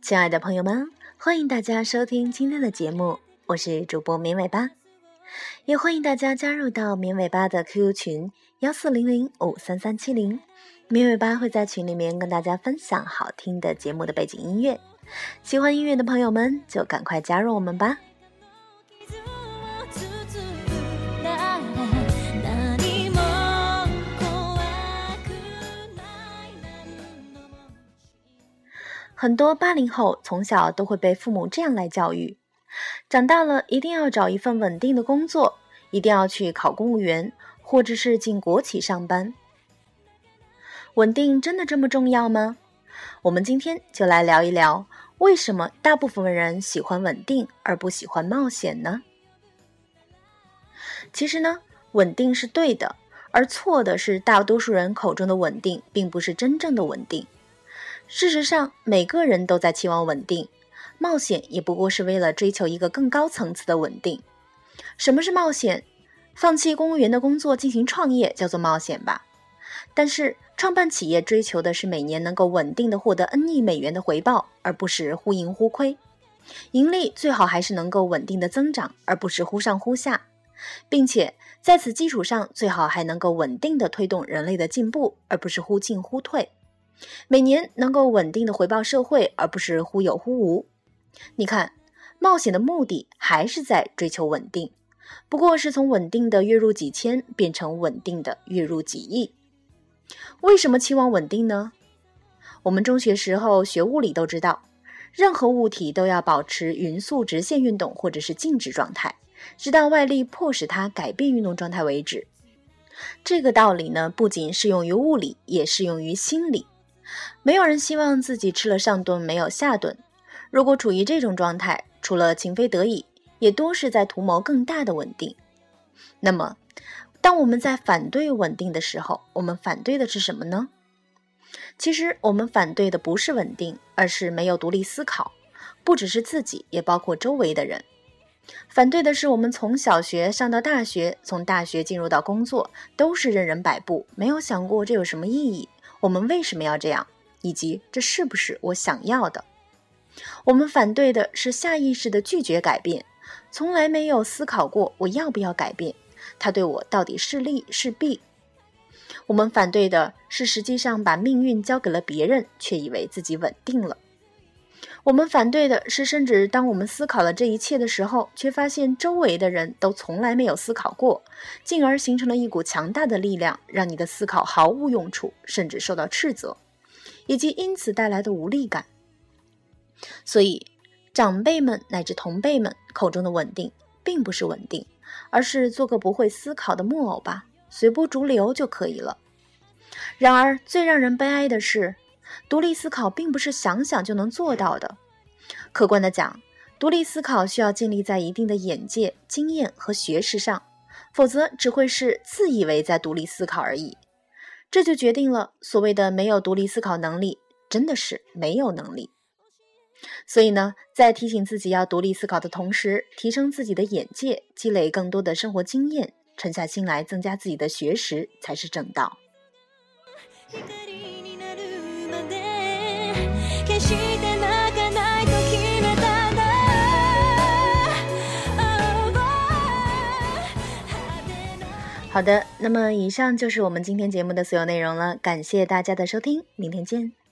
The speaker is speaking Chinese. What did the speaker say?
亲爱的朋友们，欢迎大家收听今天的节目，我是主播绵尾巴，也欢迎大家加入到绵尾巴的 QQ 群幺四零零五三三七零，米尾巴会在群里面跟大家分享好听的节目的背景音乐，喜欢音乐的朋友们就赶快加入我们吧。很多八零后从小都会被父母这样来教育：长大了一定要找一份稳定的工作，一定要去考公务员，或者是进国企上班。稳定真的这么重要吗？我们今天就来聊一聊，为什么大部分人喜欢稳定而不喜欢冒险呢？其实呢，稳定是对的，而错的是大多数人口中的稳定，并不是真正的稳定。事实上，每个人都在期望稳定，冒险也不过是为了追求一个更高层次的稳定。什么是冒险？放弃公务员的工作进行创业叫做冒险吧？但是创办企业追求的是每年能够稳定的获得 N 亿美元的回报，而不是忽盈忽亏。盈利最好还是能够稳定的增长，而不是忽上忽下，并且在此基础上最好还能够稳定的推动人类的进步，而不是忽进忽退。每年能够稳定的回报社会，而不是忽有忽无。你看，冒险的目的还是在追求稳定，不过是从稳定的月入几千变成稳定的月入几亿。为什么期望稳定呢？我们中学时候学物理都知道，任何物体都要保持匀速直线运动或者是静止状态，直到外力迫使它改变运动状态为止。这个道理呢，不仅适用于物理，也适用于心理。没有人希望自己吃了上顿没有下顿。如果处于这种状态，除了情非得已，也多是在图谋更大的稳定。那么，当我们在反对稳定的时候，我们反对的是什么呢？其实，我们反对的不是稳定，而是没有独立思考。不只是自己，也包括周围的人。反对的是我们从小学上到大学，从大学进入到工作，都是任人摆布，没有想过这有什么意义。我们为什么要这样？以及这是不是我想要的？我们反对的是下意识的拒绝改变，从来没有思考过我要不要改变，他对我到底是利是弊？我们反对的是实际上把命运交给了别人，却以为自己稳定了。我们反对的是，甚至当我们思考了这一切的时候，却发现周围的人都从来没有思考过，进而形成了一股强大的力量，让你的思考毫无用处，甚至受到斥责，以及因此带来的无力感。所以，长辈们乃至同辈们口中的稳定，并不是稳定，而是做个不会思考的木偶吧，随波逐流就可以了。然而，最让人悲哀的是。独立思考并不是想想就能做到的。客观的讲，独立思考需要建立在一定的眼界、经验和学识上，否则只会是自以为在独立思考而已。这就决定了所谓的没有独立思考能力，真的是没有能力。所以呢，在提醒自己要独立思考的同时，提升自己的眼界，积累更多的生活经验，沉下心来增加自己的学识，才是正道。好的，那么以上就是我们今天节目的所有内容了，感谢大家的收听，明天见。